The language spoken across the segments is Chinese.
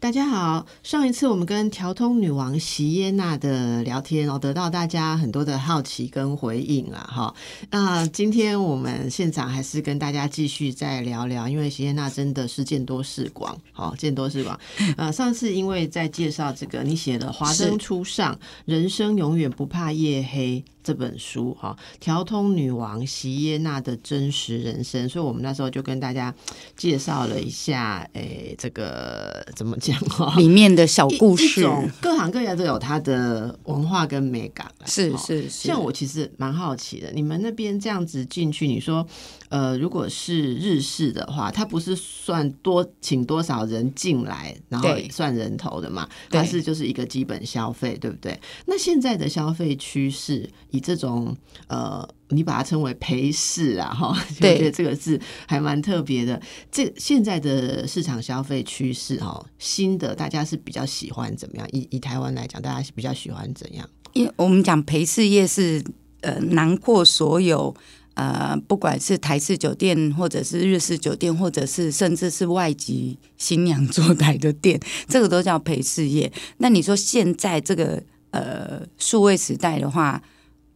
大家好，上一次我们跟调通女王席耶娜的聊天哦，得到大家很多的好奇跟回应啊，哈。那今天我们现场还是跟大家继续再聊聊，因为席耶娜真的是见多识广，好见多识广。呃，上次因为在介绍这个，你写的《华灯初上》，人生永远不怕夜黑。这本书哈，调通女王席耶娜的真实人生，所以我们那时候就跟大家介绍了一下，诶，这个怎么讲哈？里面的小故事，各行各业都有它的文化跟美感。是是是，像我其实蛮好奇的，你们那边这样子进去，你说，呃，如果是日式的话，它不是算多请多少人进来，然后算人头的嘛？它是就是一个基本消费，对不对？那现在的消费趋势？以这种呃，你把它称为陪侍啊，哈，我觉得这个字还蛮特别的。这现在的市场消费趋势哈，新的大家是比较喜欢怎么样？以以台湾来讲，大家是比较喜欢怎样？因为我们讲陪侍业是呃，囊括所有呃，不管是台式酒店，或者是日式酒店，或者是甚至是外籍新娘坐台的店，这个都叫陪侍业。那你说现在这个呃，数位时代的话？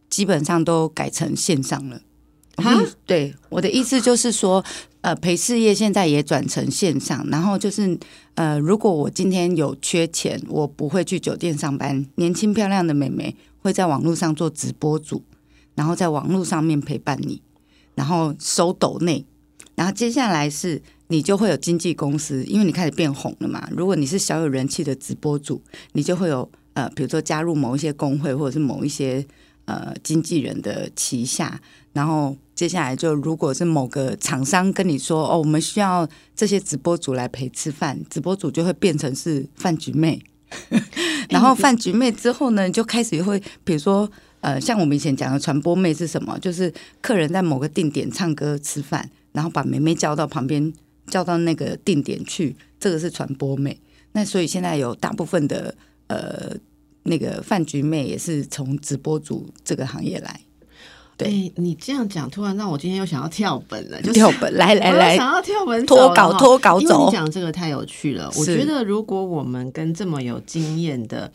基本上都改成线上了啊！对，我的意思就是说，呃，陪事业现在也转成线上，然后就是呃，如果我今天有缺钱，我不会去酒店上班，年轻漂亮的美眉会在网络上做直播主，然后在网络上面陪伴你，然后收抖内，然后接下来是你就会有经纪公司，因为你开始变红了嘛。如果你是小有人气的直播主，你就会有呃，比如说加入某一些工会，或者是某一些。呃，经纪人的旗下，然后接下来就如果是某个厂商跟你说哦，我们需要这些直播主来陪吃饭，直播主就会变成是饭局妹，然后饭局妹之后呢，就开始会比如说呃，像我们以前讲的传播妹是什么？就是客人在某个定点唱歌吃饭，然后把妹妹叫到旁边，叫到那个定点去，这个是传播妹。那所以现在有大部分的呃。那个饭局妹也是从直播主这个行业来，对。你这样讲，突然让我今天又想要跳本了，就跳本来来 来，想要跳本脱稿脱稿走。你讲这个太有趣了，我觉得如果我们跟这么有经验的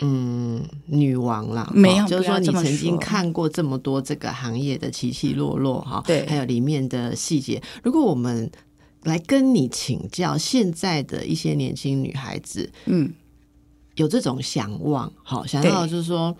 嗯女王啦，没有，就是说你曾经看过这么多这个行业的起起落落哈，对，还有里面的细节，如果我们来跟你请教现在的一些年轻女孩子，嗯。有这种想望，好想要就是说，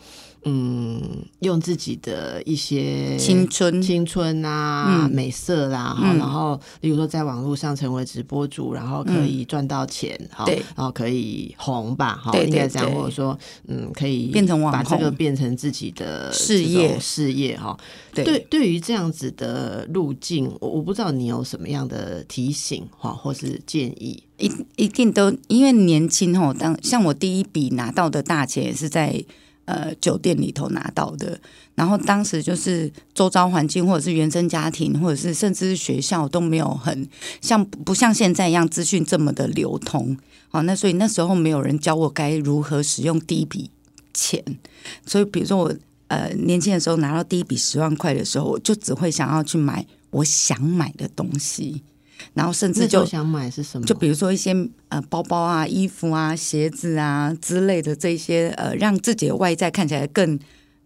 嗯，用自己的一些青春、青春啊、美色啦，然后，例如说在网络上成为直播主，然后可以赚到钱，好，然后可以红吧，哈，应该这样，或者说，嗯，可以变成网把这个变成自己的事业，事业哈。对，对于这样子的路径，我我不知道你有什么样的提醒哈，或是建议。一一定都因为年轻吼，当像我第一笔拿到的大钱也是在呃酒店里头拿到的，然后当时就是周遭环境或者是原生家庭，或者是甚至是学校都没有很像不像现在一样资讯这么的流通，好，那所以那时候没有人教我该如何使用第一笔钱，所以比如说我呃年轻的时候拿到第一笔十万块的时候，我就只会想要去买我想买的东西。然后甚至就想买是什么？就比如说一些呃包包啊、衣服啊、鞋子啊之类的这些呃，让自己的外在看起来更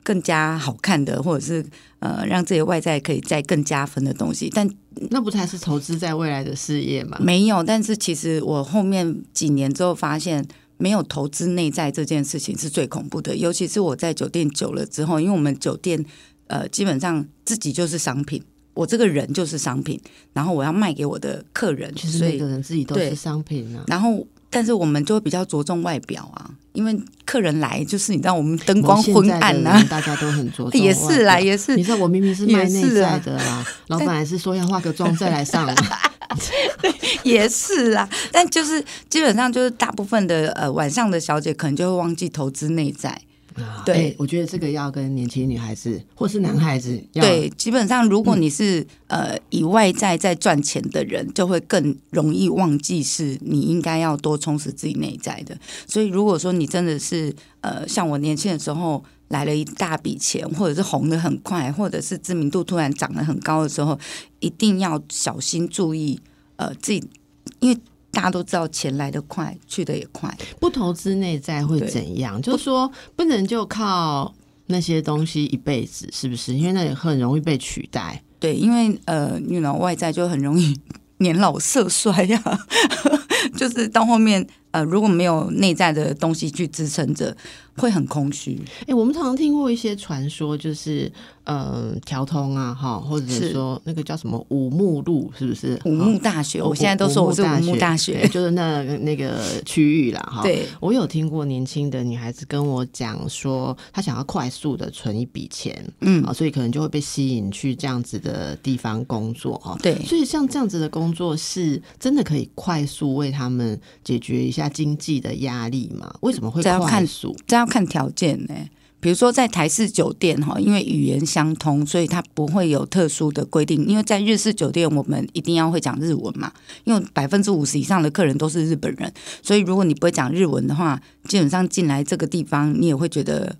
更加好看的，或者是呃让自己的外在可以再更加分的东西。但那不才是投资在未来的事业吗？没有。但是其实我后面几年之后发现，没有投资内在这件事情是最恐怖的。尤其是我在酒店久了之后，因为我们酒店呃基本上自己就是商品。我这个人就是商品，然后我要卖给我的客人，其实每个人自己都是商品啊。然后，但是我们就会比较着重外表啊，因为客人来就是你知道，我们灯光昏暗啊，大家都很着重。也是啦，也是。你知道我明明是卖内在的啦，老板还是说要化个妆再来上。也是啦，但就是基本上就是大部分的呃晚上的小姐可能就会忘记投资内在。啊。对。哎我觉得这个要跟年轻女孩子或是男孩子要对，基本上如果你是、呃以外在在赚钱的人，就会更容易忘记是你应该要多充实自己内在的。所以如果说你真的是呃像我年轻的时候来了一大笔钱，或者是红的很快，或者是知名度突然涨得很高的时候，一定要小心注意呃自己，因为大家都知道钱来得快，去得也快。不投资内在会怎样？就是说不能就靠那些东西一辈子，是不是？因为那也很容易被取代。对，因为呃，你老外在就很容易 年老色衰呀、就是到后面呃，如果没有内在的东西去支撑着，会很空虚。哎、我们常常听过一些传说，就是嗯，呃调通啊，哈，或者是说那个叫什么五木路，是不是？五木大学，我现在都说我是五木大学，就是那那个区域啦，哈。对我有听过年轻的女孩子跟我讲说，她想要快速的存一笔钱，嗯啊，所以可能就会被吸引去这样子的地方工作，哈。对所以像这样子的工作是真的可以快速为他们解决一下经济的压力嘛？为什么会这要看快速？这要看条件呢、比如说在台式酒店哈，因为语言相通，所以它不会有特殊的规定。因为在日式酒店，我们一定要会讲日文嘛，因为百分之五十以上的客人都是日本人，所以如果你不会讲日文的话，基本上进来这个地方，你也会觉得。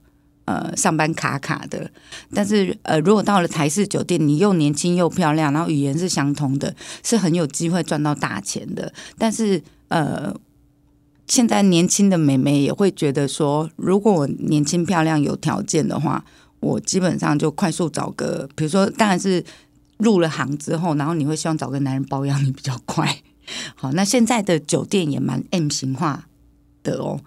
呃，上班卡卡的，但是呃，如果到了台式酒店，你又年轻又漂亮，然后语言是相通的，是很有机会赚到大钱的。但是呃，现在年轻的美眉也会觉得说，如果我年轻漂亮有条件的话，我基本上就快速找个，比如说，当然是入了行之后，然后你会希望找个男人包养你比较快。好，那现在的酒店也蛮 M 型化的哦，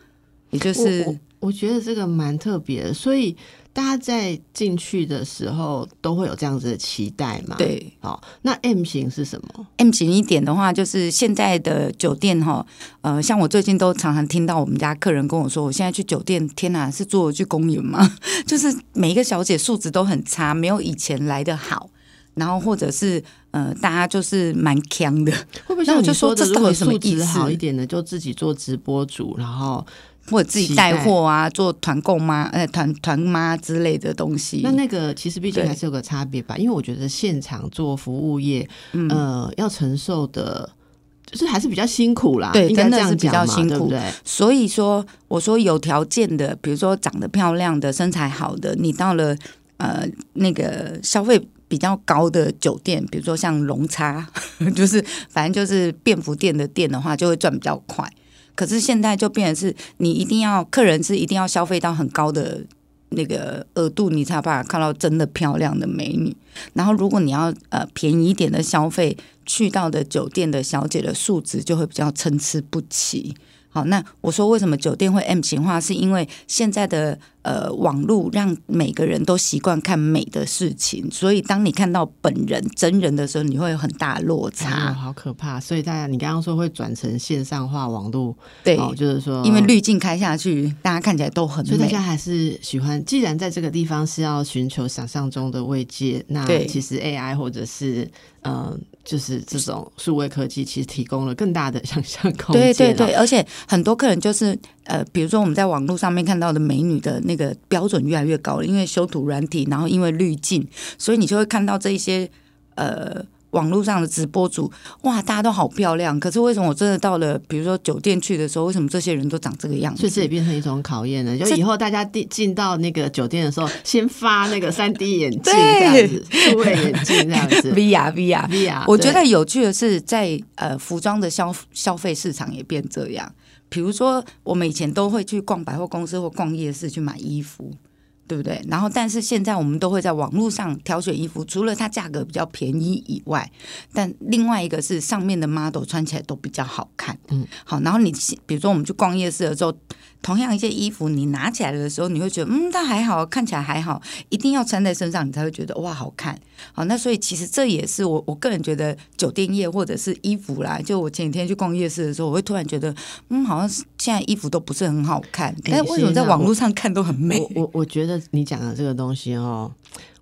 也就是我我觉得这个蛮特别的，所以大家在进去的时候都会有这样子的期待嘛。，对好，那 M 型是什么？M 型一点的话，就是现在的酒店哈，呃，像我最近都常常听到我们家客人跟我说，我现在去酒店，天哪，是侏罗纪公园吗？就是每一个小姐素质都很差，没有以前来的好，然后或者是呃，大家就是蛮强的，会不会那我就像你说的，如果说这到底什么素质意思好一点的，就自己做直播主，然后或者自己带货啊，做团购妈、呃团团妈之类的东西。那那个其实毕竟还是有个差别吧，因为我觉得现场做服务业，嗯呃，要承受的。就是还是比较辛苦啦，对真的是比较辛苦对不对？所以说，我说有条件的，比如说长得漂亮的、身材好的，你到了呃那个消费比较高的酒店，比如说像龙叉，就是反正就是便服店的店的话，就会赚比较快。可是现在就变成是你一定要客人是一定要消费到很高的那个额度，你才有办法看到真的漂亮的美女。然后如果你要呃便宜一点的消费，去到的酒店的小姐的素质就会比较参差不齐。好，那我说为什么酒店会 M 型化，是因为现在的呃网络让每个人都习惯看美的事情，所以当你看到本人真人的时候，你会有很大的落哦，差。好可怕！所以大家，你刚刚说会转成线上化网络，对，哦，就是说，因为滤镜开下去，大家看起来都很美所以大家。还是喜欢，既然在这个地方是要寻求想象中的慰藉，那其实 AI 或者是嗯、呃就是这种数位科技，其实提供了更大的想象空间、哦。对对对，而且很多客人就是呃，比如说我们在网络上面看到的美女的那个标准越来越高了，因为修图软体，然后因为滤镜，所以你就会看到这一些呃网络上的直播主，哇，大家都好漂亮。可是为什么我真的到了比如说酒店去的时候，为什么这些人都长这个样所以这也？变成一种考验了。就以后大家进进到那个酒店的时候，先发那个三 D 眼镜这样子，数位眼镜这样子 VR VR。VR。我觉得有趣的是在，呃服装的消消费市场也变这样。比如说，我们以前都会去逛百货公司或逛夜市去买衣服，对不对？然后，但是现在我们都会在网络上挑选衣服，除了它价格比较便宜以外，但另外一个是上面的 model 穿起来都比较好看。嗯，好，然后你比如说我们去逛夜市的时候，同样一件衣服，你拿起来的时候，你会觉得嗯，它还好看起来还好，一定要穿在身上，你才会觉得哇好看。好，那所以其实这也是我我个人觉得酒店业或者是衣服啦，就我前几天去逛夜市的时候，我会突然觉得，嗯，好像是现在衣服都不是很好看，但是为什么在网络上看都很美？我我我觉得你讲的这个东西哦，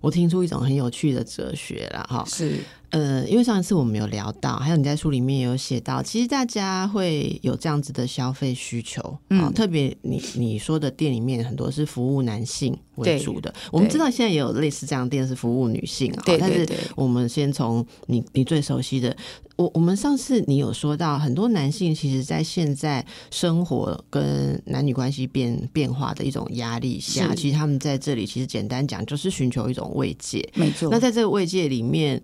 我听出一种很有趣的哲学了哈。是呃，因为上一次我们有聊到，还有你在书里面也有写到，其实大家会有这样子的消费需求啊、嗯特别你你说的店里面很多是服务男性为主的，我们知道现在也有类似这样的店是服务女性啊，但是我们先从你你最熟悉的，我我们上次你有说到，很多男性其实在现在生活跟男女关系变变化的一种压力下，其实他们在这里其实简单讲就是寻求一种慰藉。没错那。在这个慰藉里面。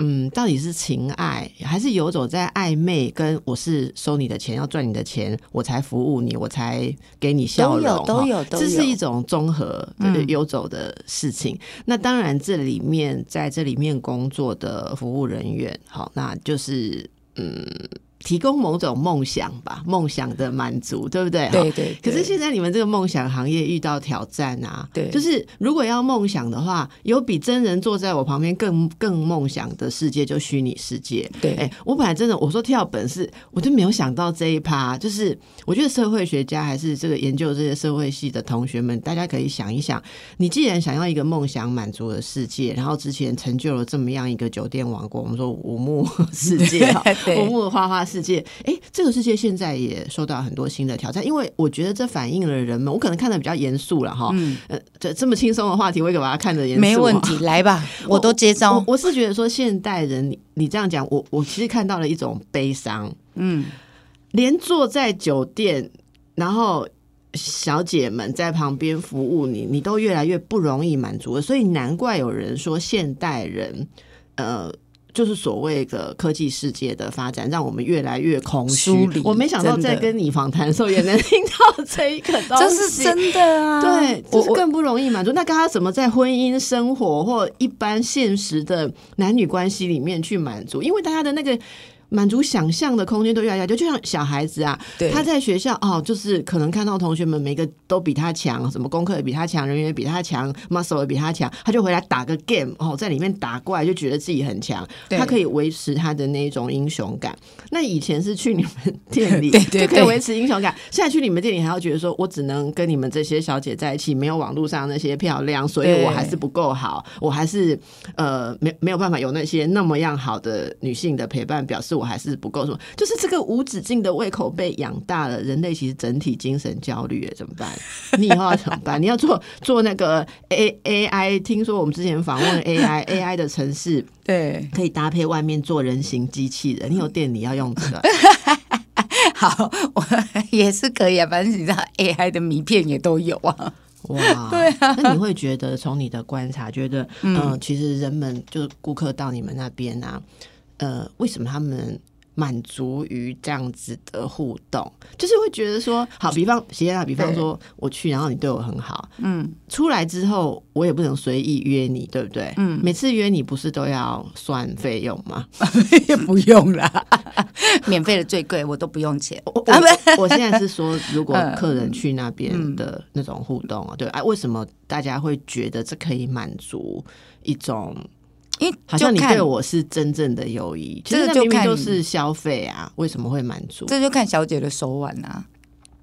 嗯，到底是情爱，还是游走在暧昧？跟我是收你的钱，要赚你的钱，我才服务你，我才给你笑容，都有都有都这是一种综合游走的事情。那当然，这里面在这里面工作的服务人员，好，那就是嗯，提供某种梦想吧，梦想的满足，对不对？哈对对，可是现在你们这个梦想行业遇到挑战啊，对就是如果要梦想的话，有比真人坐在我旁边更更梦想的世界，就虚拟世界。对哎、我本来真的我说跳本是，我就没有想到这一趴，就是我觉得社会学家还是这个研究这些社会系的同学们，大家可以想一想，你既然想要一个梦想满足的世界，然后之前成就了这么样一个酒店王国，我们说五木世界，对五木的花花世界，哎、这个世界现在也受到很多新的挑战，因为我觉得这反映了人们，我可能看的比较严肃了哈，嗯，呃，这这么轻松的话题，我也把它看得严肃，没问题，来吧，我都接招我。我是觉得说，现代人你你这样讲，我我其实看到了一种悲伤，嗯，连坐在酒店，然后小姐们在旁边服务你，你都越来越不容易满足了。所以难怪有人说，现代人呃。就是所谓的科技世界的发展，让我们越来越空虚。我没想到在跟你访谈的时候，也能 听到这一个东西。这是真的啊！对，就是更不容易满足。那刚刚怎么在婚姻生活或一般现实的男女关系里面去满足？因为大家的那个。满足想象的空间都越来越大，就就像小孩子啊，他在学校哦，就是可能看到同学们每个都比他强，什么功课也比他强，人缘也比他强，muscle 也比他强，他就回来打个 game 哦，在里面打怪就觉得自己很强，他可以维持他的那一种英雄感。那以前是去你们店里对对对就可以维持英雄感，现在去你们店里还要觉得说我只能跟你们这些小姐在一起，没有网络上那些漂亮，所以我还是不够好，我还是呃没没有办法有那些那么样好的女性的陪伴，表示我还是不够什么，就是这个无止境的胃口被养大了，人类其实整体精神焦虑，哎怎么办？你以后要怎么办？你要做做那个 A A I，听说我们之前访问 A I A I 的城市对，可以搭配外面做人形机器人，你有店里要用这个。好，我 也是可以啊，反正你知道 AI 的名片也都有啊。哇，对啊，那你会觉得从你的观察，觉得嗯、呃其实人们就是顾客到你们那边啊，呃，为什么他们满足于这样子的互动？就是会觉得说，好，比方席啊，比方说我去，然后你对我很好，嗯，出来之后我也不能随意约你，对不对？嗯每次约你不是都要算费用吗？不用啦，免费的最贵，我都不用钱。我啊我我现在是说，如果嗯客人去那边的那种互动啊，对啊，为什么大家会觉得这可以满足一种因为好像你就看对我是真正的友谊？其这个就看你就是消费啊，为什么会满足？这就看小姐的手腕啊。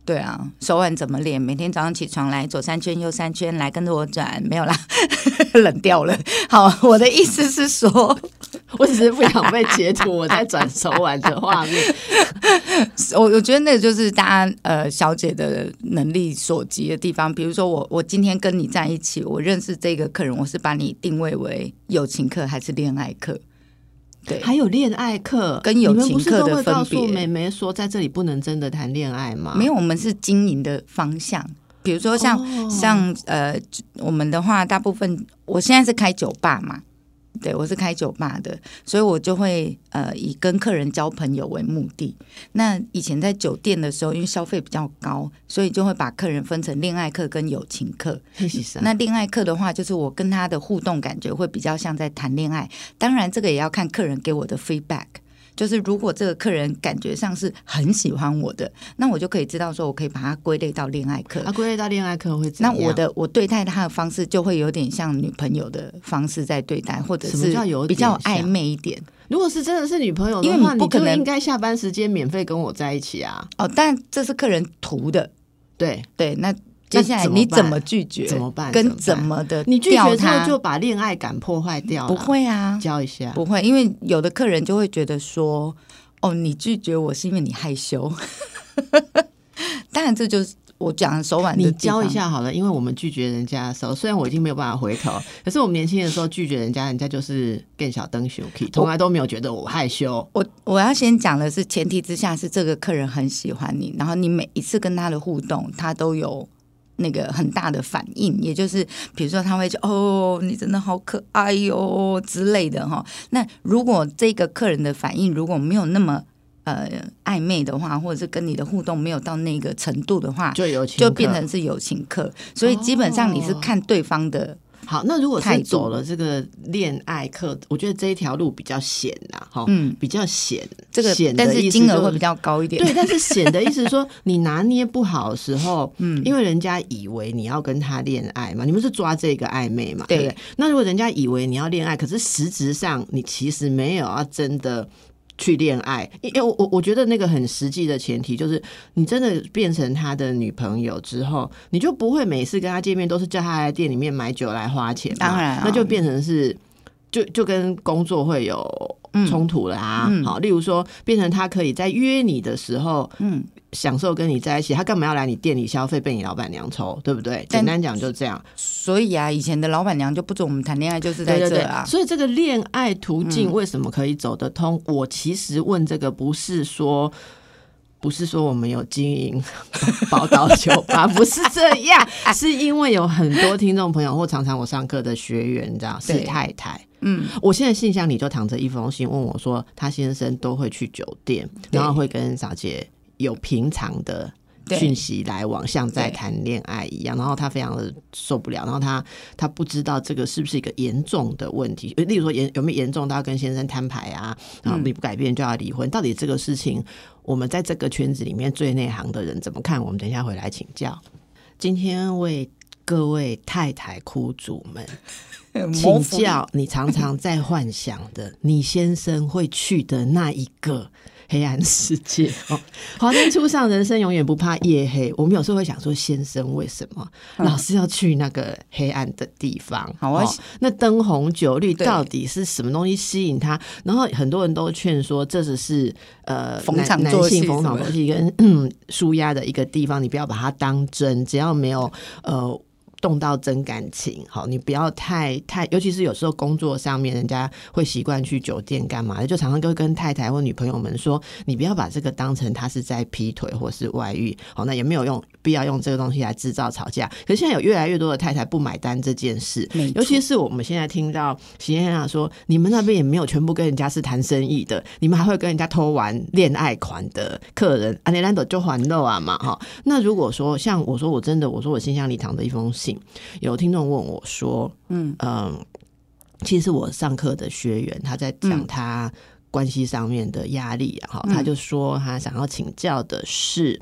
对啊，手腕怎么练？每天早上起床来左三圈右三圈，来跟着我转，没有啦，冷掉了。好，我的意思是说，我只是不想被截图我在转手腕的画面。我我觉得那个就是大家呃小姐的能力所及的地方。比如说我我今天跟你在一起，我认识这个客人，我是把你定位为友情客还是恋爱客？对，还有恋爱课跟友情课的分别诉妹妹说，在这里不能真的谈恋爱吗？没有，我们是经营的方向。比如说像、哦像呃，我们的话，大部分我现在是开酒吧嘛，对我是开酒吧的，所以我就会呃以跟客人交朋友为目的。那以前在酒店的时候，因为消费比较高，所以就会把客人分成恋爱客跟友情客。那恋爱客的话，就是我跟他的互动感觉会比较像在谈恋爱。当然，这个也要看客人给我的 feedback。就是如果这个客人感觉上是很喜欢我的，那我就可以知道说，我可以把它归类到恋爱课。啊，归类到恋爱课会怎样？那我的我对待他的方式就会有点像女朋友的方式在对待，或者是比较暧昧一点如果是真的是女朋友的话，你不可能应该下班时间免费跟我在一起啊。哦。但这是客人图的，对，对，那接下来你怎么拒绝？怎么办跟怎么的你拒绝之后他就把恋爱感破坏掉了？不会啊，教一下，不会，因为有的客人就会觉得说，哦，你拒绝我是因为你害羞。当然，这就是我讲的手腕的你教一。下好了，因为我们拒绝人家的时候，虽然我已经没有办法回头，可是我们年轻的时候拒绝人家，人家就是更小灯熊 k 从来都没有觉得我害羞。我我要先讲的是，前提之下是这个客人很喜欢你，然后你每一次跟他的互动，他都有那个很大的反应，也就是比如说他会说哦，你真的好可爱哟、之类的哈。那如果这个客人的反应如果没有那么呃暧昧的话，或者是跟你的互动没有到那个程度的话，就有情就变成是友情客，所以基本上你是哦看对方的。好。那如果是走了这个恋爱课，我觉得这一条路比较险呐，哈，嗯，比较险。这个险的金额会比较高一点。对，但是险的意思是说，你拿捏不好的时候，嗯因为人家以为你要跟他恋爱嘛，你们是抓这个暧昧嘛，对对不对？那如果人家以为你要恋爱，可是实质上你其实没有要真的。去恋爱，因为我我我觉得那个很实际的前提就是，你真的变成他的女朋友之后，你就不会每次跟他见面都是叫他来店里面买酒来花钱嘛，当然啊。那就变成是就就跟工作会有冲突啦啊。嗯好，例如说变成他可以在约你的时候，嗯，享受跟你在一起，他干嘛要来你店里消费被你老板娘抽，对不对？但简单讲就这样。所以啊，以前的老板娘就不准我们谈恋爱，就是在这啊。所以这个恋爱途径嗯为什么可以走得通？我其实问这个不是说。不是说我们有经营 宝岛酒吧，不是这样，是因为有很多听众朋友或常常我上课的学员，你知道是太太，嗯，我现在信箱里就躺着一封信，问我说，他先生都会去酒店，然后会跟小姐有平常的对讯息来往，像在对谈恋爱一样。然后他非常的受不了，然后他他不知道这个是不是一个严重的问题，呃例如说严有没有严重到要跟先生摊牌啊，然后你不改变就要离婚，到底这个事情，我们在这个圈子里面最内行的人怎么看？我们等一下回来请教。今天为各位太太苦主们。请教你常常在幻想的，你先生会去的那一个黑暗世界哦。华灯初上，人生永远不怕夜黑。我们有时候会想说，先生为什么老是要去那个黑暗的地方？嗯好啊哦那灯红酒绿到底是什么东西吸引他？然后很多人都劝说，这只是呃逢男男场作戏性逢场作戏跟嗯 舒压的一个地方，你不要把它当真，只要没有呃。动到真感情，好，你不要太太，尤其是有时候工作上面，人家会习惯去酒店干嘛的，就常常会跟太太或女朋友们说，你不要把这个当成他是在劈腿或是外遇，好，那也没有用必要用这个东西来制造吵架。可是现在有越来越多的太太不买单这件事，尤其是我们现在听到喜燕娜说，你们那边也没有全部跟人家是谈生意的，你们还会跟人家偷玩恋爱款的客人，阿尼兰朵就还漏啊嘛哈。那如果说像我说我真的，我说我信箱里躺着一封信，有听众问我说，嗯嗯，其实我上课的学员他在讲嗯他。关系上面的压力啊，哈，嗯他就说他想要请教的是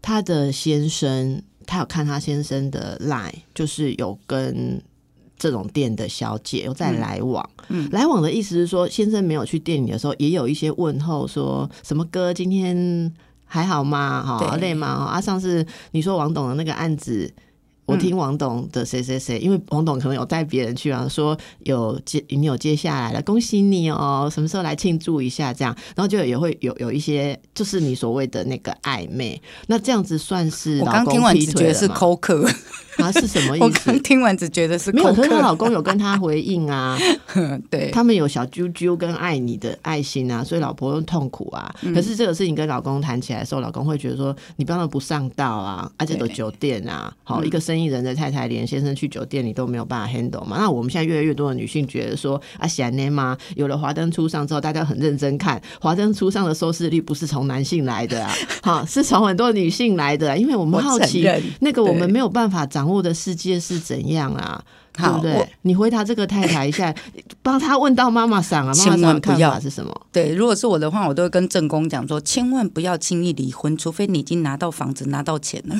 他的先生，他有看他先生的 line，就是有跟这种店的小姐有在来往。嗯来往的意思是说，先生没有去店里的时候，也有一些问候，说什么哥今天还好吗？哈，对累吗？啊，上次你说王董的那个案子。我听王董的谁谁谁，因为王董可能有带别人去啊，说有接你有接下来了，恭喜你哦，什么时候来庆祝一下这样，然后就也会有有一些就是你所谓的那个暧昧，那这样子算是我老公刚听完劈只觉得是腿了吗？抠客，啊是什么 意思？我刚？听完只觉得是没有，可是她。老公有跟她回应啊，对，他们有小啾啾跟爱你的爱心啊，所以老婆又痛苦啊。嗯可是这个事情跟老公谈起来的时候，老公会觉得说你不要那么不上道啊，而且都酒店啊，好、嗯。一个生意人的太太连先生去酒店你都没有办法 handle 嘛。那我们现在越来越多的女性觉得说啊，显然吗？有了华灯初上之后，大家很认真看华灯初上的收视率不是从男性来的啊，好是从很多女性来的啊、因为我们好奇那个我们没有办法掌握的世界是怎样啊。对不对？你回答这个太太一下，帮他问到妈妈桑啊，妈妈千桑的看法是什么？对，如果是我的话，我都会跟正宫讲说，千万不要轻易离婚，除非你已经拿到房子、拿到钱了。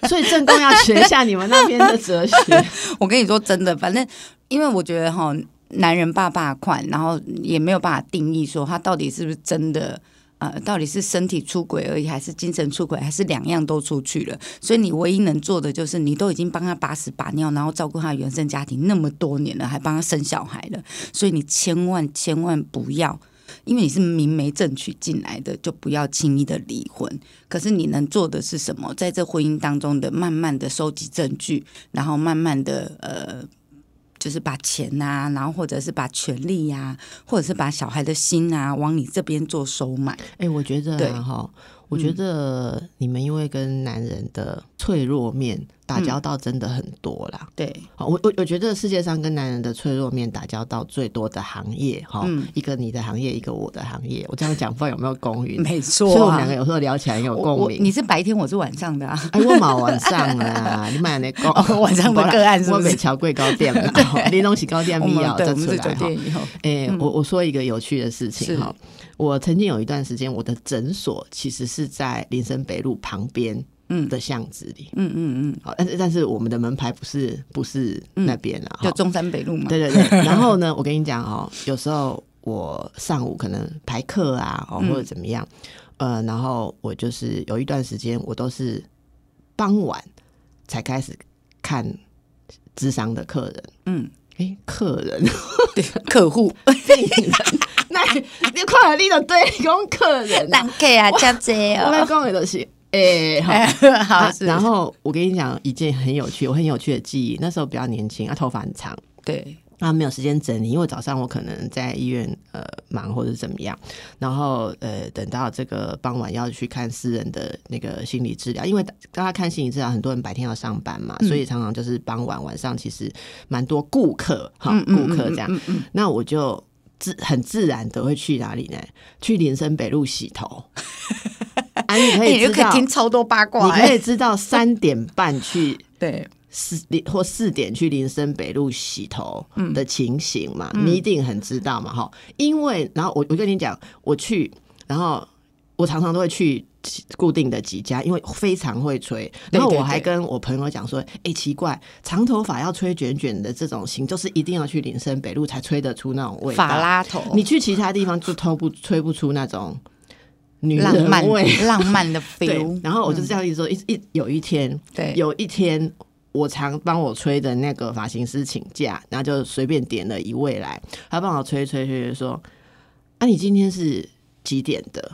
所以正宫要学一下你们那边的哲学。我跟你说真的，反正因为我觉得哈，男人爸爸款，然后也没有办法定义说他到底是不是真的呃，到底是身体出轨而已，还是精神出轨，还是两样都出去了？所以你唯一能做的就是，你都已经帮他把屎把尿，然后照顾他原生家庭那么多年了，还帮他生小孩了，所以你千万千万不要。因为你是明媒正娶进来的，就不要轻易的离婚。可是你能做的是什么？在这婚姻当中的慢慢的收集证据，然后慢慢的呃，就是把钱啊，然后或者是把权利呀、或者是把小孩的心啊，往你这边做收买。哎、我觉得对啊哈，我觉得你们因为跟男人的脆弱面打交道真的很多啦。对，好，我我我觉得世界上跟男人的脆弱面打交道最多的行业哈，嗯一个你的行业，一个我的行业。我这样讲不知道有没有公允？没错所以我们两个。有时候聊起来很有我共鸣。你是白天，我是晚上的啊。哎，我冇晚上啊，你买那个哦晚上的个案是不是我北桥贵高店嘛，吼你东西高店我必要们对，我们是再出来哈。哎、我我说一个有趣的事情哈，我曾经有一段时间，我的诊所其实是在林森北路旁边嗯的巷子里，嗯嗯嗯，好，但是但是我们的门牌不是不是那边啊，哈就中山北路嘛。对对对。然后呢，我跟你讲哦，有时候我上午可能排课啊，哦嗯或者怎么样，呃，然后我就是有一段时间，我都是傍晚才开始看智商的客人。嗯，哎，客人，对，客户。那你看了你就对你讲客人、啊，客啊，真济哦。我来讲的都是哎、好。好啊，然后我跟你讲一件很有趣，我很有趣的记忆。那时候比较年轻，啊，头发很长，对，啊，没有时间整理，因为早上我可能在医院呃忙或者怎么样，然后呃等到这个傍晚要去看私人的那个心理治疗，因为大家看心理治疗，很多人白天要上班嘛，所以常常就是傍晚晚上其实蛮多顾客哈嗯嗯顾客这样，那我就自很自然的会去哪里呢？去林森北路洗头。啊，你可以 知道，可以听超多八卦，你可哎以知道三点半去 对，四或四点去林森北路洗头嗯的情形嘛，你一定很知道嘛，哈。因为然后我我跟你讲，我去，然后我常常都会去固定的几家，因为非常会吹。然后我还跟我朋友讲说，哎、奇怪，长头发要吹卷卷的这种型，就是一定要去林森北路才吹得出那种味道。法拉头，你去其他地方就偷不吹不出那种女浪漫人味。浪漫的 对 feel，，然后我就这样一说，一一有一天，对，有一天，我常帮我吹的那个发型师请假，然后就随便点了一位来，他帮我吹吹吹吹说：“啊，你今天是几点的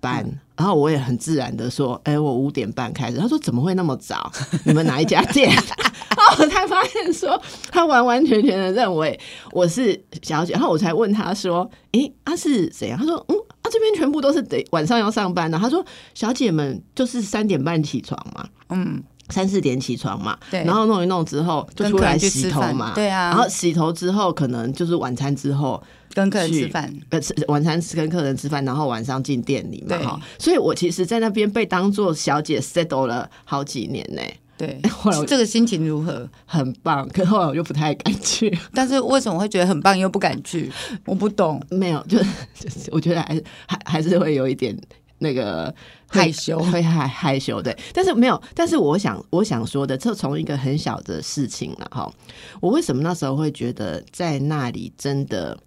班？”然后我也很自然的说：“哎、我五点半开始。”他说：“怎么会那么早？你们哪一家店？” 然后我才发现说，他完完全全的认为我是小姐，然后我才问他说：“诶，他、是谁啊？”他说：“嗯，啊，这边全部都是得晚上要上班的。”他说：“小姐们就是三点半起床嘛。”嗯，三四点起床嘛，对。然后弄一弄之后就出来洗头嘛，对啊。然后洗头之后可能就是晚餐之后，跟客人吃饭，呃，吃晚餐吃跟客人吃饭，然后晚上进店里嘛，哈，所以我其实，在那边被当做小姐 settle 了好几年呢，对。后来我，这个心情如何？很棒。可后来我就不太敢去，但是为什么会觉得很棒又不敢去？我不懂，没有，就就是 我觉得还是还还是会有一点那个害羞 会害害羞，对。但是没有，但是我想我想说的，这从一个很小的事情了哈。我为什么那时候会觉得在那里真的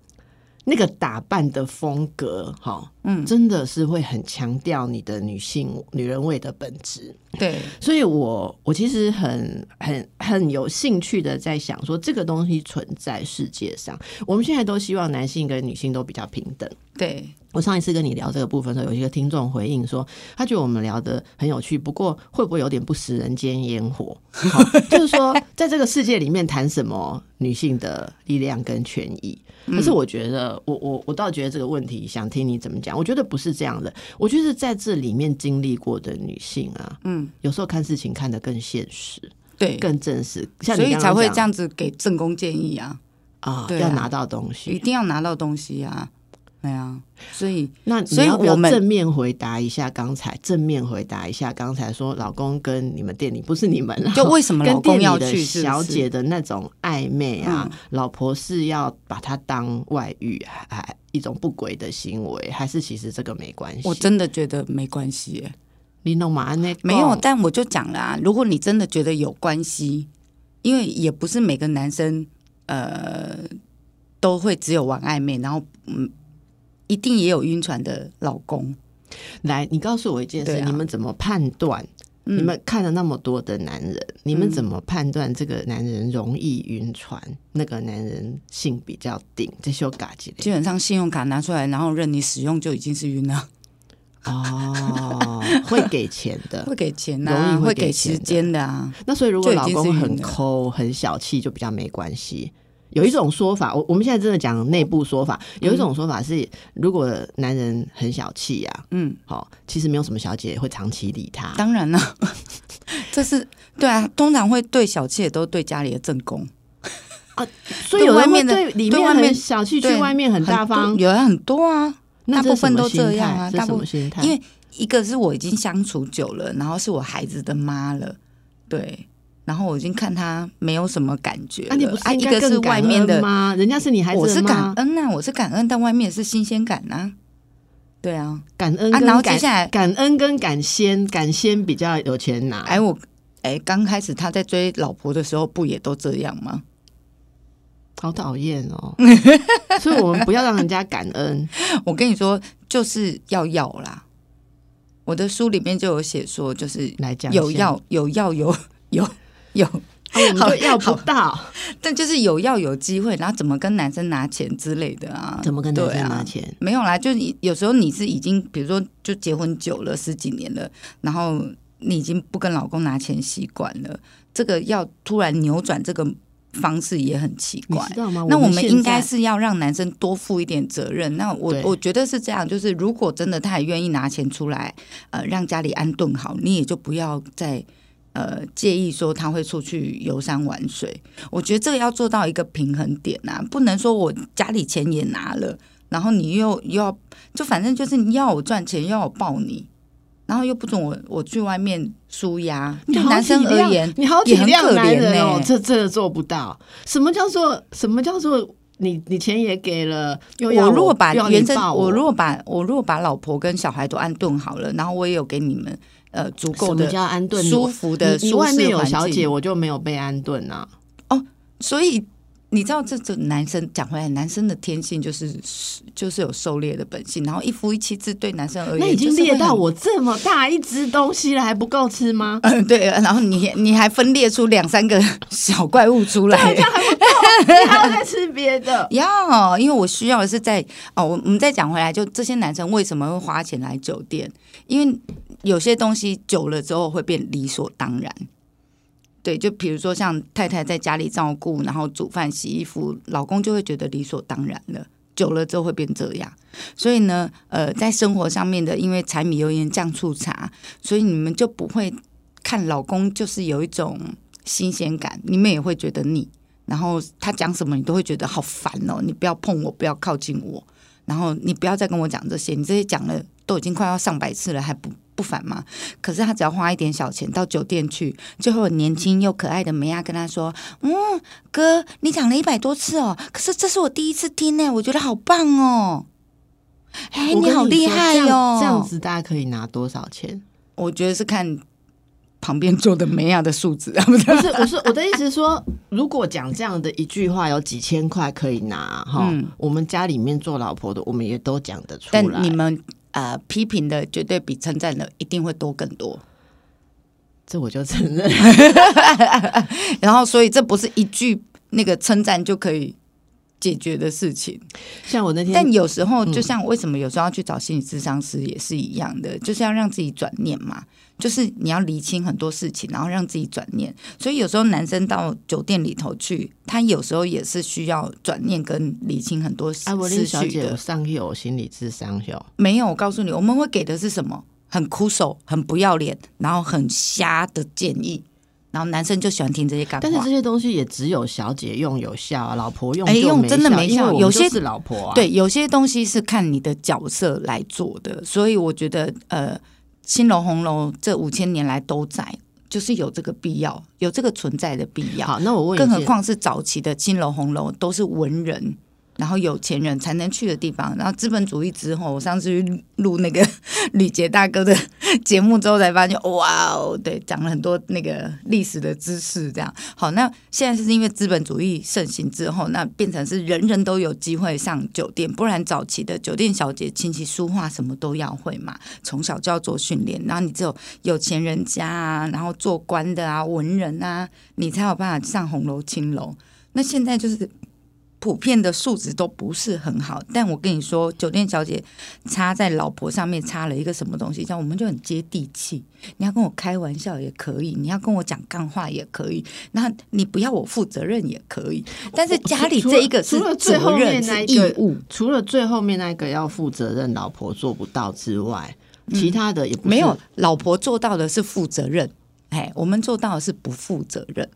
那个打扮的风格哈，嗯，真的是会很强调你的女性女人味的本质。对，所以我我其实很很很有兴趣的在想说，这个东西存在世界上，我们现在都希望男性跟女性都比较平等。对，我上一次跟你聊这个部分的时候，有一个听众回应说，他觉得我们聊的很有趣，不过会不会有点不食人间烟火？好就是说，在这个世界里面谈什么女性的力量跟权益？可是我觉得，我我我倒觉得这个问题，想听你怎么讲。我觉得不是这样的，我觉得在这里面经历过的女性啊，嗯，有时候看事情看得更现实、对，更正式，像所以才会这样子给正宫建议啊，啊，对啊要拿到东西一。定要拿到东西啊，对啊，所以那所以我们正面回答一下刚才？正面回答一下刚才说老公跟你们店里不是你们啦，就为什么跟老公要去小姐的那种暧昧啊，嗯老婆是要把他当外遇，还还一种不轨的行为，还是其实这个没关系？我真的觉得没关系耶，你弄嘛那没有，但我就讲了啊，如果你真的觉得有关系，因为也不是每个男生呃都会只有玩暧昧，然后嗯一定也有晕船的老公。来，你告诉我一件事，啊你们怎么判断？嗯你们看了那么多的男人，你们怎么判断这个男人容易晕船？那个男人性比较顶，这修嘎几类基本上信用卡拿出来，然后任你使用就已经是晕了，哦，会给钱的 会。给钱容易啊，会会给时给钱的间的啊。那所以如果老公很抠、很小气，就比较没关系。有一种说法，我我们现在真的讲内部说法，有一种说法是，如果男人很小气呀、嗯，好、其实没有什么小姐会长期理他。当然了，这是对啊，通常会对小气的都对家里的正宫，所以外面的对里面外面很小气，去外面很大方，有人很多啊。大部分都这样啊大部分？因为一个是我已经相处久了，然后是我孩子的妈了，对，然后我已经看他没有什么感觉了。那、你不是啊，一个是外面的恩，吗？人家是你孩子我是感恩呐、我是感恩，但外面是新鲜感呐、对啊，感恩啊然后接下来感恩跟感先，感先比较有钱拿。哎我哎刚开始他在追老婆的时候，不也都这样吗？好讨厌哦！所以我们不要让人家感恩。我跟你说，就是要要啦。我的书里面就有写说，就是来讲有要有要有 有有，啊我们就要不到，但就是有要有机会，然后怎么跟男生拿钱之类的啊？怎么跟男生拿钱？没有啦，就是你有时候你是已经，比如说就结婚久了十几年了，然后你已经不跟老公拿钱习惯了，这个要突然扭转这个方式也很奇怪知。道吗？那我们应该是要让男生多负一点责任。那我我觉得是这样，就是如果真的他也愿意拿钱出来，呃，让家里安顿好，你也就不要再呃介意说他会出去游山玩水。我觉得这个要做到一个平衡点啊，不能说我家里钱也拿了，然后你又又要就反正就是你要我赚钱，要我抱你。然后又不准我我去外面舒压，对男生而言，你好体谅男人哦呢，这真的做不到。什么叫做什么叫做你你钱也给了，我如果把原生，我如果把我如果把老婆跟小孩都安顿好了，然后我也有给你们呃足够的叫安顿舒服的舒你你外面适有小姐，我就没有被安顿啊。哦所以你知道这这男生讲回来，男生的天性就是就是有狩猎的本性，然后一夫一妻制对男生而言，那已经就是会很列到我这么大一只东西了，还不够吃吗？嗯 对，然后你你还分裂出两三个 小怪物出来，这样还不够，你还要再吃别的。要，因为我需要的是在哦，我我们再讲回来，就这些男生为什么会花钱来酒店？因为有些东西久了之后会变理所当然。对，就比如说像太太在家里照顾，然后煮饭、洗衣服，老公就会觉得理所当然了。久了之后会变这样，所以呢，呃，在生活上面的，因为柴米油盐酱醋茶，所以你们就不会看老公就是有一种新鲜感，你们也会觉得腻。然后他讲什么，你都会觉得好烦哦！你不要碰我，不要靠近我，然后你不要再跟我讲这些，你这些讲了都已经快要上百次了，还不不烦嘛？可是他只要花一点小钱到酒店去，就会有年轻又可爱的梅亚跟他说：“嗯，哥，你讲了一百多次哦，可是这是我第一次听呢，我觉得好棒哦。”哎，我跟好厉害这样哦！这样子大家可以拿多少钱？我觉得是看旁边坐的梅亚的数字啊，不是，我是我的意思是说，如果讲这样的一句话，有几千块可以拿哈。嗯我们家里面做老婆的，我们也都讲得出但来。你们呃批评的绝对比称赞的一定会多更多。这我就承认。然后，所以这不是一句那个称赞就可以解决的事情。像我那天，但有时候，嗯就像为什么有时候要去找心理咨商师也是一样的，就是要让自己转念嘛。就是你要理清很多事情，然后让自己转念。所以有时候男生到酒店里头去，他有时候也是需要转念跟理清很多思艾文思琳小姐有绪的。上有心理智商有，没有，我告诉你，我们会给的是什么？很枯手、很不要脸，然后很瞎的建议。然后男生就喜欢听这些干话但是这。些东西也只有小姐用有效啊，老婆用哎用真的没效有些是老婆啊。对，有些东西是看你的角色来做的，所以我觉得呃，青楼红楼这五千年来都在，就是有这个必要，有这个存在的必要。好，那我问，更何况是早期的青楼红楼都是文人，然后有钱人才能去的地方。然后资本主义之后，我上次去录那个 吕杰大哥的节目之后，才发现哇哦，对，讲了很多那个历史的知识。这样好，那现在是因为资本主义盛行之后，那变成是人人都有机会上酒店，不然早期的酒店小姐琴棋书画什么都要会嘛，从小就要做训练。然后你只有有钱人家啊，然后做官的啊，文人啊，你才有办法上红楼青楼。那现在就是普遍的素质都不是很好，但我跟你说，酒店小姐插在老婆上面插了一个什么东西，这样我们就很接地气。你要跟我开玩笑也可以，你要跟我讲干话也可以，那你不要我负责任也可以。但是家里这一个是除了最后责任面那是义一个务，除了最后面那个要负责任，老婆做不到之外，其他的也没有老婆做到的是负责任，哎，我们做到的是不负责任，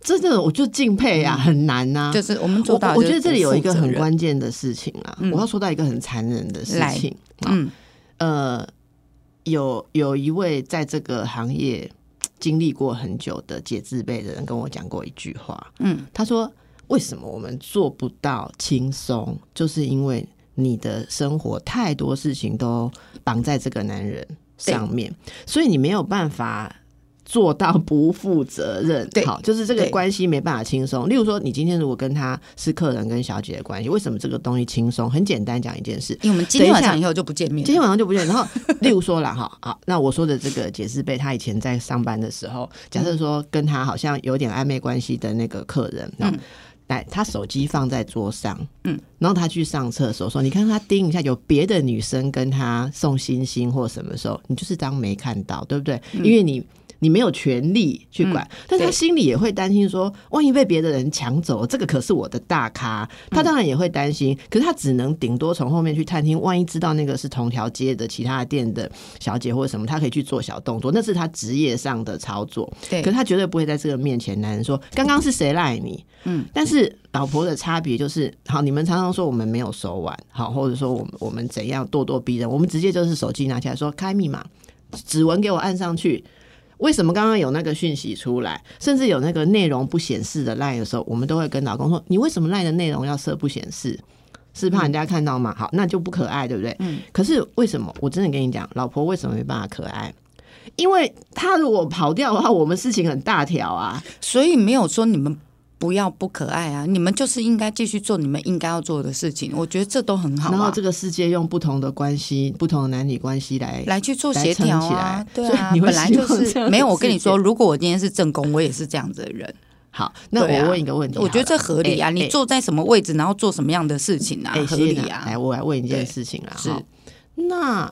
真的，我就敬佩呀、很难呐、就是我们做到我我觉得这里有一个很关键的事情啊，嗯我要说到一个很残忍的事情。啊嗯呃，有有一位在这个行业经历过很久的解字辈的人跟我讲过一句话，嗯，他说：“为什么我们做不到轻松？就是因为你的生活太多事情都绑在这个男人上面，所以你没有办法。”做到不负责任，对好，就是这个关系没办法轻松。例如说，你今天如果跟他是客人跟小姐的关系，为什么这个东西轻松？很简单，讲一件事，因为我们今天晚上以后就不见面今，天晚上就不见。然后，例如说了哈，好，那我说的这个解释被，他以前在上班的时候，假设说跟他好像有点暧昧关系的那个客人，嗯。来，他手机放在桌上，嗯，然后他去上厕所，说：“你看他盯一下，有别的女生跟他送星星或什么时候，你就是当没看到，对不对？因为你你没有权利去管，但他心里也会担心说，万一被别的人抢走，这个可是我的大咖，他当然也会担心。可是他只能顶多从后面去探听，万一知道那个是同条街的其他店的小姐或者什么，他可以去做小动作，那是他职业上的操作。对可是他绝对不会在这个面前，男人说刚刚是谁赖你？嗯，但是老婆的差别就是，好，你们常常说我们没有手腕，好，或者说我们我们怎样咄咄逼人，我们直接就是手机拿起来说开密码，指纹给我按上去。为什么刚刚有那个讯息出来，甚至有那个内容不显示的赖的时候，我们都会跟老公说：“你为什么赖的内容要设不显示？是怕人家看到吗？”好，那就不可爱，对不对？嗯。可是为什么？我真的跟你讲，老婆为什么没办法可爱？因为他如果跑掉的话，我们事情很大条啊。所以没有说你们不要不可爱啊，你们就是应该继续做你们应该要做的事情，我觉得这都很好、啊。然后这个世界用不同的关系、不同的男女关系来来去做协调起啊来，对啊，你本来就是没有。我跟你说，如果我今天是正宫，我也是这样子的人。好。那我问一个问题我觉得这合理啊，哎你坐在什么位置，然后做什么样的事情啊，哎，合理啊来，。我来问一件事情啦。是那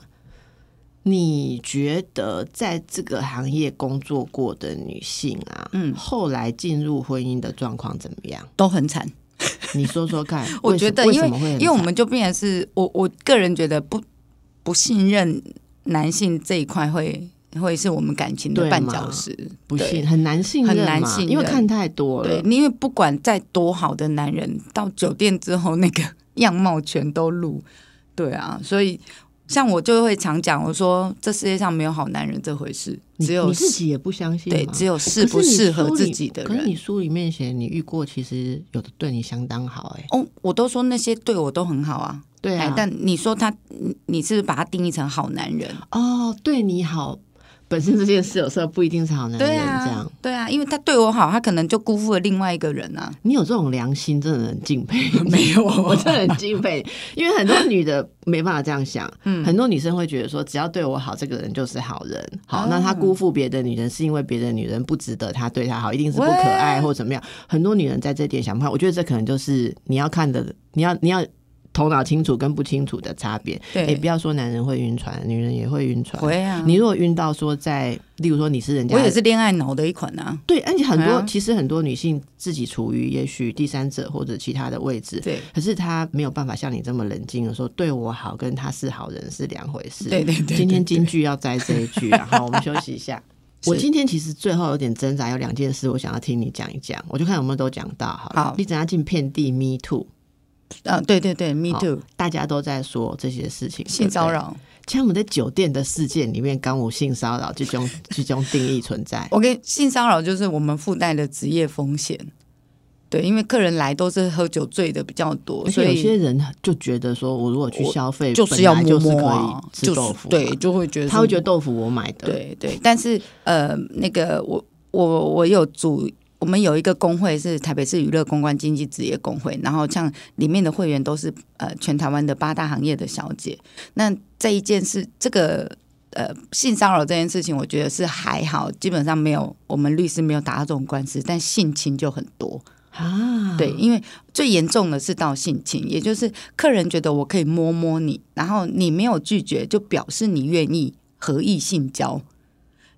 你觉得在这个行业工作过的女性啊，嗯。后来进入婚姻的状况怎么样？都很惨，你说说看。我觉得因为为什么会因为我惨们就变成是我我个人觉得不不信任男性这一块会会是我们感情的绊脚石，不信很难信很难嘛信因为看太多了。对，因为不管再多好的男人，到酒店之后那个 样貌全都露，对啊，所以像我就会常讲，我说这世界上没有好男人这回事，只有你自己也不相信对，只有适不适合自己的人可是你。书里面写，你遇过其实有的对你相当好、哎，哦，我都说那些对我都很好啊，对啊，哎但你说他，你你是不是把他定义成好男人？哦，对你好，本身这件事有时候不一定是好男人，对这样啊，对啊，因为他对我好，他可能就辜负了另外一个人啊。你有这种良心，真的很敬佩。没有 我真的很敬佩，因为很多女的没办法这样想，嗯很多女生会觉得说，只要对我好，这个人就是好人。好，哦那他辜负别的女人，是因为别的女人不值得他对他好，一定是不可爱喂或怎么样。很多女人在这点想不开，我觉得这可能就是你要看的，你要你要。头脑清楚跟不清楚的差别，对也不要说男人会晕船，女人也会晕船。会啊，你如果晕到说在，例如说你是人家，我也是恋爱脑的一款啊。对，而且很多、啊其实很多女性自己处于也许第三者或者其他的位置，对可是她没有办法像你这么冷静的说对我好跟他是好人是两回事。对对对，今天对京剧要摘这一句啊，好，我们休息一下。我今天其实最后有点挣扎，有两件事我想要听你讲一讲，我就看有没有都讲到好了。好你怎样进遍地 Me Too，啊，对对对，Me too，大家都在说这些事情，性骚。扰。像我们在酒店的事件里面，刚无性骚扰这种 这种定义存在。我跟性骚扰就是我们附带的职业风险。对，因为客人来都是喝酒醉的比较多，所以有些人就觉得说，我如果去消费，就是要就是可以吃就是豆腐嘛，对，就会觉得他会觉得得豆腐我买的，，对对，但是呃，那个我我我有组。我们有一个工会是台北市娱乐公关经济职业工会，然后像里面的会员都是呃全台湾的八大行业的小姐。那这一件事，这个呃性骚扰这件事情，我觉得是还好，基本上没有我们律师没有打到这种官司，但性侵就很多。啊，对，因为最严重的是到性侵，也就是客人觉得我可以摸摸你，然后你没有拒绝，就表示你愿意合意性交，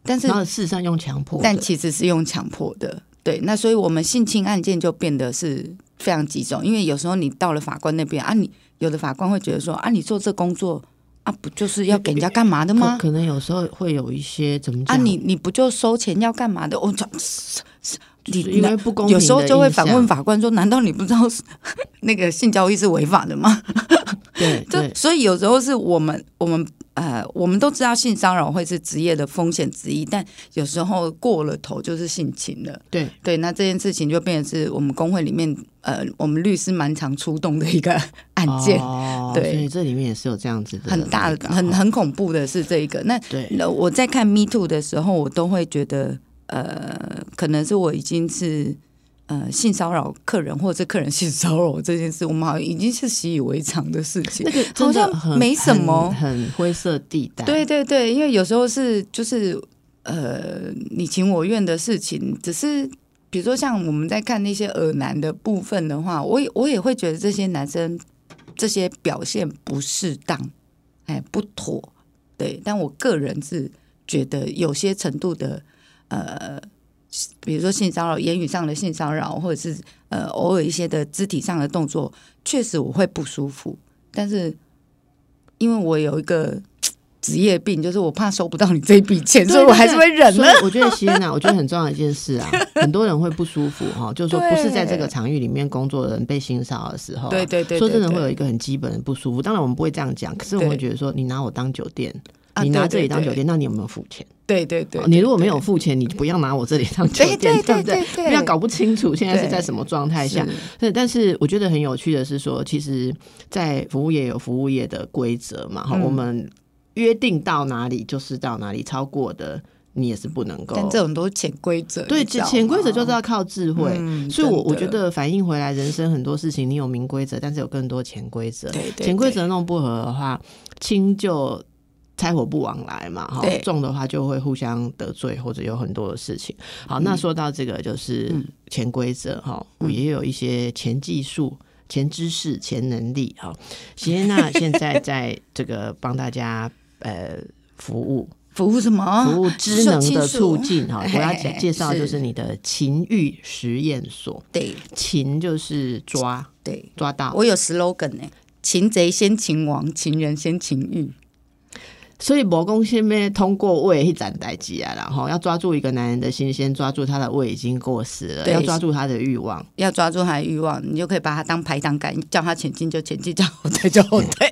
但是事实上用强迫，但其实是用强迫的。对，那所以我们性侵案件就变得是非常集中，因为有时候你到了法官那边啊，你有的法官会觉得说啊，你做这工作啊，不就是要给人家干嘛的可吗？可能有时候会有一些怎么啊，讲？你你不就收钱要干嘛的？我操，你因为不公平有时候就会反问法官说：“难道你不知道 那个性交易是违法的吗 对？”就对所以有时候是我们我们呃，我们都知道性骚扰会是职业的风险之一，但有时候过了头就是性侵了。对，对，那这件事情就变成是我们工会里面呃，我们律师蛮常出动的一个案件。哦，对所以这里面也是有这样子的很大的、很很恐怖的是这一个。那对那我在看 Me Too 的时候，我都会觉得，呃，可能是我已经是呃性骚扰客人，或者是客人性骚扰我这件事，我们好像已经是习以为常的事情。那个好像没什么很很灰色地带。对对对，因为有时候是就是呃你情我愿的事情，只是比如说像我们在看那些耳男的部分的话，我也我也会觉得这些男生这些表现不适当，哎不妥，对，但我个人是觉得有些程度的呃。比如说性骚扰、言语上的性骚扰，或者是呃偶尔一些的肢体上的动作，确实我会不舒服。但是因为我有一个 职业病，就是我怕收不到你这笔钱，所以我还是会忍了。我觉得西安娜，我觉得很重要的一件事啊，很多人会不舒服哈，就是说不是在这个场域里面工作的人被性骚扰的时候啊、对对对对说真的会有一个很基本的不舒服。当然我们不会这样讲，可是我们会觉得说，你拿我当酒店。啊你拿这里当酒店，那你有没有付钱？对对对哦你如果没有付钱，你不要拿我这里当酒店，对不对不要搞不清楚现在是在什么状态下但是我觉得很有趣的是说，其实，在服务业有服务业的规则嘛，哈、嗯我们约定到哪里就是到哪里，超过的你也是不能够。但这种都是潜规则，对，你知道潜规则就是要靠智慧，嗯所以我我觉得反映回来，人生很多事情你有明规则，但是有更多潜规则。对对潜规则弄不合的话，轻就拆火不往来嘛，哈，重的话就会互相得罪，或者有很多的事情。好，那说到这个就是嗯潜规则哈，我也有一些潜技术。前知识、前能力，哈，席耶娜现在在这个帮大家呃服务，服务什么？服务智能的促进哈。嘿我要介介绍就是是你的情欲实验所，对情就是抓对，抓到，我有 slogan 呢，擒贼先擒王，擒人先擒欲。所以魔公先面通过胃去斩代机啊，然后要抓住一个男人的心，先抓住他的胃已经过时了，要抓住他的欲望。要抓住他的欲望，你就可以把他当排挡杆，叫他前进就前进，叫后退就后退。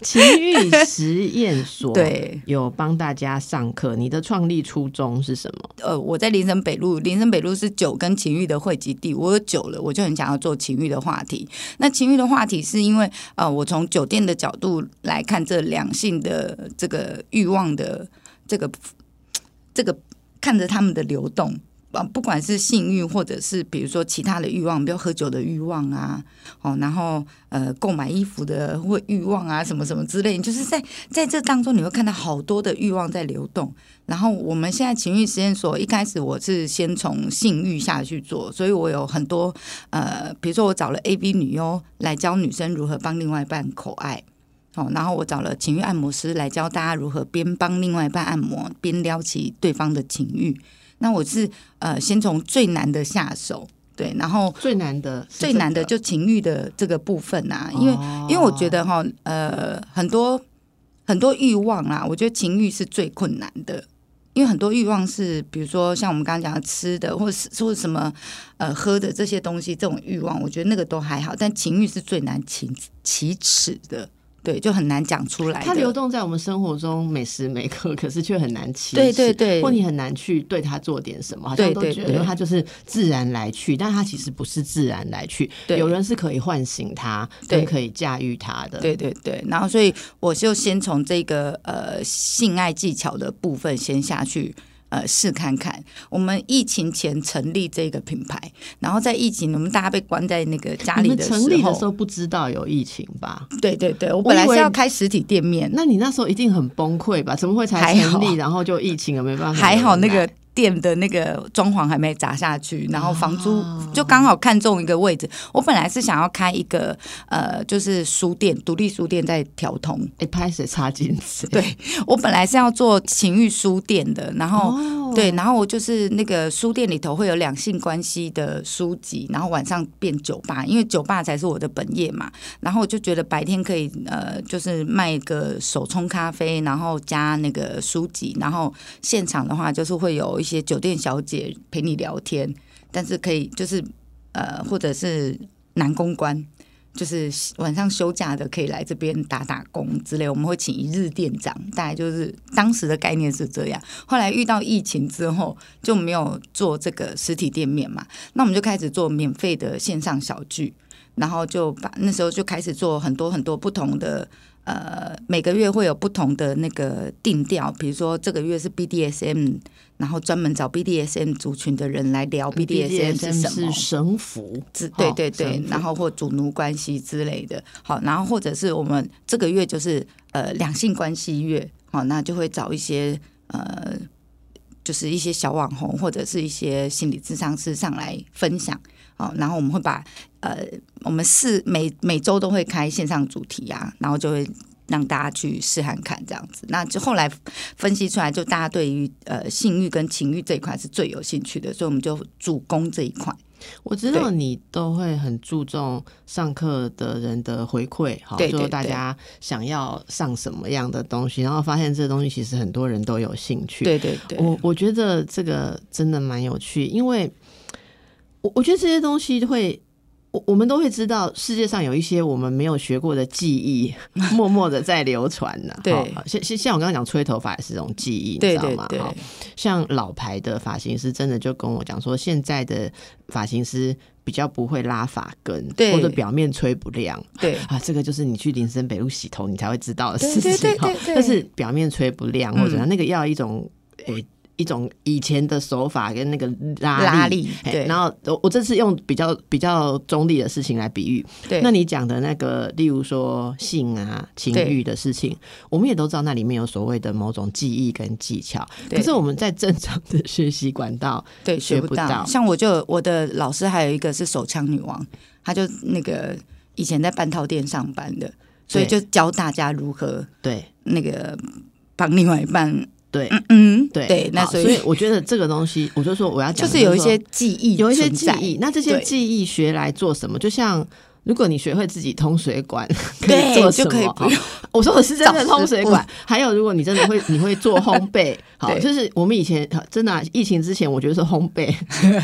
情欲实验所对，有帮大家上课，你的创立初衷是什么？呃，我在林森北路，林森北路是酒跟情欲的汇集地。我有酒了，我就很想要做情欲的话题。那情欲的话题是因为，呃，我从酒店的角度来看这两性的这个欲望的这个这个看着他们的流动。啊，不管是性欲，或者是比如说其他的欲望，比如喝酒的欲望啊，哦，然后呃，购买衣服的或欲望啊，什么什么之类，就是在在这当中，你会看到好多的欲望在流动。然后我们现在情欲实验所一开始我是先从性欲下去做，所以我有很多呃，比如说我找了 A B 女优来教女生如何帮另外一半口爱。哦，然后我找了情欲按摩师来教大家如何边帮另外一半按摩，边撩起对方的情欲。那我是呃，先从最难的下手，对，然后最难的是最难的就情欲的这个部分啊，因为、哦因为我觉得哈，呃，很多很多欲望啊，我觉得情欲是最困难的，因为很多欲望是，比如说像我们刚刚讲的吃的，或者是说什么呃喝的这些东西，这种欲望，我觉得那个都还好，但情欲是最难启启齿的。对，就很难讲出来。它流动在我们生活中每时每刻，可是却很难启齿，对对对或你很难去对它做点什么，好像都觉得它就是自然来去，但它其实不是自然来去。对有人是可以唤醒它，对可以驾驭它的。对对对，然后所以我就先从这个呃性爱技巧的部分先下去。呃，试看看。我们疫情前成立这个品牌，然后在疫情，我们大家被关在那个家里的时候，成立的时候不知道有疫情吧？对对对，我本来是要开实体店面，那你那时候一定很崩溃吧？怎么会才成立，然后就疫情了，没办法？还好那个店的那个装潢还没砸下去，然后房租哦就刚好看中一个位置。我本来是想要开一个呃，就是书店，独立书店在调通。哎，拍水插金子？对我本来是要做情欲书店的，然后、哦对，然后我就是那个书店里头会有两性关系的书籍，然后晚上变酒吧，因为酒吧才是我的本业嘛。然后我就觉得白天可以呃，就是卖个手冲咖啡，然后加那个书籍，然后现场的话就是会有一些酒店小姐陪你聊天，但是可以就是呃，或者是男公关。就是晚上休假的可以来这边打打工之类，我们会请一日店长，大概就是当时的概念是这样。后来遇到疫情之后就没有做这个实体店面嘛，那我们就开始做免费的线上小聚，然后就把那时候就开始做很多很多不同的。呃，每个月会有不同的那个定调，比如说这个月是 BDSM，然后专门找 BDSM 族群的人来聊 BDSM 是什么，是神符，之对对对然后或主奴关系之类的，好，然后或者是我们这个月就是呃两性关系月，好，那就会找一些呃就是一些小网红或者是一些心理智商师上来分享，好，然后我们会把呃我们是每每周都会开线上主题啊，然后就会。让大家去试看看这样子，那就后来分析出来，就大家对于呃性欲跟情欲这一块是最有兴趣的，所以我们就主攻这一块。我知道你都会很注重上课的人的回馈，好，就是大家想要上什么样的东西，然后发现这个东西其实很多人都有兴趣。对对对，我我觉得这个真的蛮有趣，因为我我觉得这些东西会。我我们都会知道，世界上有一些我们没有学过的记忆，默默的在流传呢。对好像像像我刚刚讲吹头发也是这种记忆，你知道吗？对对好像老牌的发型师真的就跟我讲说，现在的发型师比较不会拉发根，对或者表面吹不亮。对啊，这个就是你去林森北路洗头，你才会知道的事情。对对哈对对就是表面吹不亮，或者那个要一种诶。一种以前的手法跟那个拉拉力对。然后我我这次用比较比较中立的事情来比喻。对，那你讲的那个，例如说性啊、情欲的事情，我们也都知道那里面有所谓的某种技艺跟技巧，对。可是我们在正常的学习管道，对学学不到。不到。像我就我的老师还有一个是手枪女王，她就那个以前在半套店上班的，所以就教大家如何对。那个帮另外一半，对嗯，对对，那所以所以我觉得这个东西，我就说我要讲的就是有一些记忆，有一些记忆，，那这些记忆学来做什么？就像如果你学会自己通水管，可以做什么？就可以不用我说的是真的通水管。还有，如果你真的会，你会做烘焙，好，就是我们以前真的啊、疫情之前，我觉得是烘焙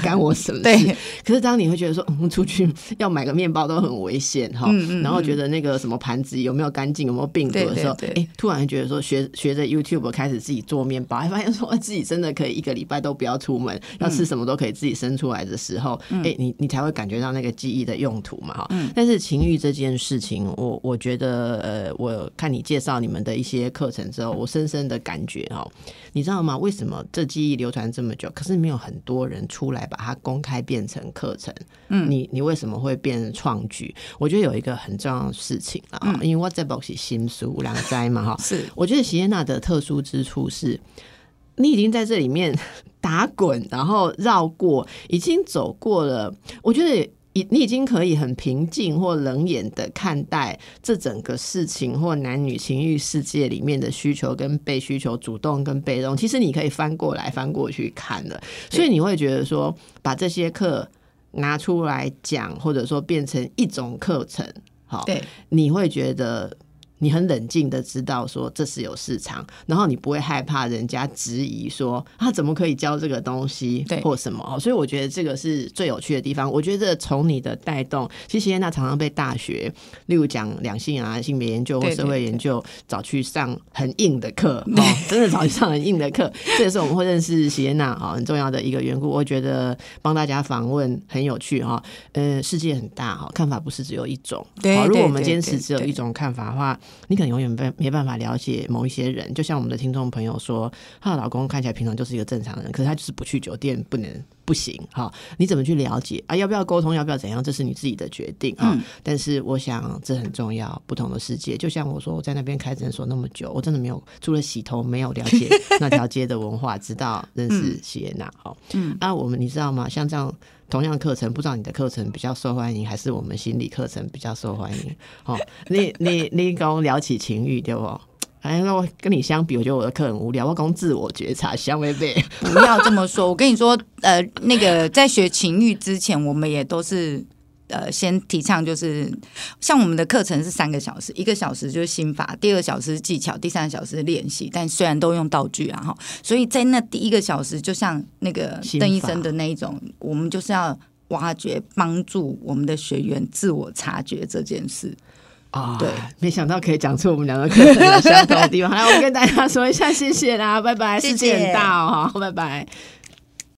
干我什么事？对可是当你会觉得说，嗯，出去要买个面包都很危险哈，嗯嗯然后觉得那个什么盘子有没有干净，有没有病毒的时候，哎、突然觉得说学学着 YouTube 开始自己做面包，还发现说自己真的可以一个礼拜都不要出门，要吃什么都可以自己生出来的时候，哎、你你才会感觉到那个记忆的用途嘛哈。但是情欲这件事情，我我觉得呃，我看你介绍你们的一些课程之后，我深深的感觉哦，你知道吗？为什么这记忆流传这么久，可是没有很多人出来把它公开变成课程？嗯，你你为什么会变成创举？我觉得有一个很重要的事情啊，因为我这部是新书两灾嘛哈，是我觉得席耶娜的特殊之处是，你已经在这里面 打滚，然后绕过，已经走过了。我觉得已你已经可以很平静或冷眼的看待这整个事情或男女情欲世界里面的需求跟被需求，主动跟被动。其实你可以翻过来翻过去看了，所以你会觉得说，把这些课拿出来讲，或者说变成一种课程，好，对你会觉得你很冷静的知道说这是有市场，然后你不会害怕人家质疑说他怎么可以教这个东西对或什么，所以我觉得这个是最有趣的地方。我觉得从你的带动，其实耶娜常常被大学，例如讲两性啊、性别研究或社会研究找去上很硬的课，哦，真的找去上很硬的课，这也是我们会认识喜耶娜啊很重要的一个缘故。我觉得帮大家访问很有趣哈，呃，世界很大哈，看法不是只有一种。对好如果我们对坚持只有一种看法的话，你可能永远没没办法了解某一些人。就像我们的听众朋友说，她的老公看起来平常就是一个正常人，可是他就是不去酒店，不能不行哈。你怎么去了解啊？要不要沟通？要不要怎样？这是你自己的决定啊。嗯但是我想这很重要，不同的世界。就像我说，我在那边开诊所那么久，我真的没有除了洗头，没有了解 那条街的文化，直到认识谢娜哦。嗯，啊，我们你知道吗？像这样同样课程，不知道你的课程比较受欢迎，还是我们心理课程比较受欢迎？哦，你你你跟我聊起情欲，对不？哎，那我跟你相比，我觉得我的课很无聊。我讲自我觉察，香薇贝。不要这么说。我跟你说，呃，那个在学情欲之前，我们也都是。呃，先提倡就是，像我们的课程是三个小时，一个小时就是心法，第二个小时是技巧，第三个小时是练习。但虽然都用道具啊，哈，所以在那第一个小时，就像那个邓医生的那一种，我们就是要挖掘、帮助我们的学员自我察觉这件事。啊，对，没想到可以讲出我们两个课程有相同的地方。来，我跟大家说一下，谢谢啦，拜拜，谢谢世界很大哦，好，拜拜。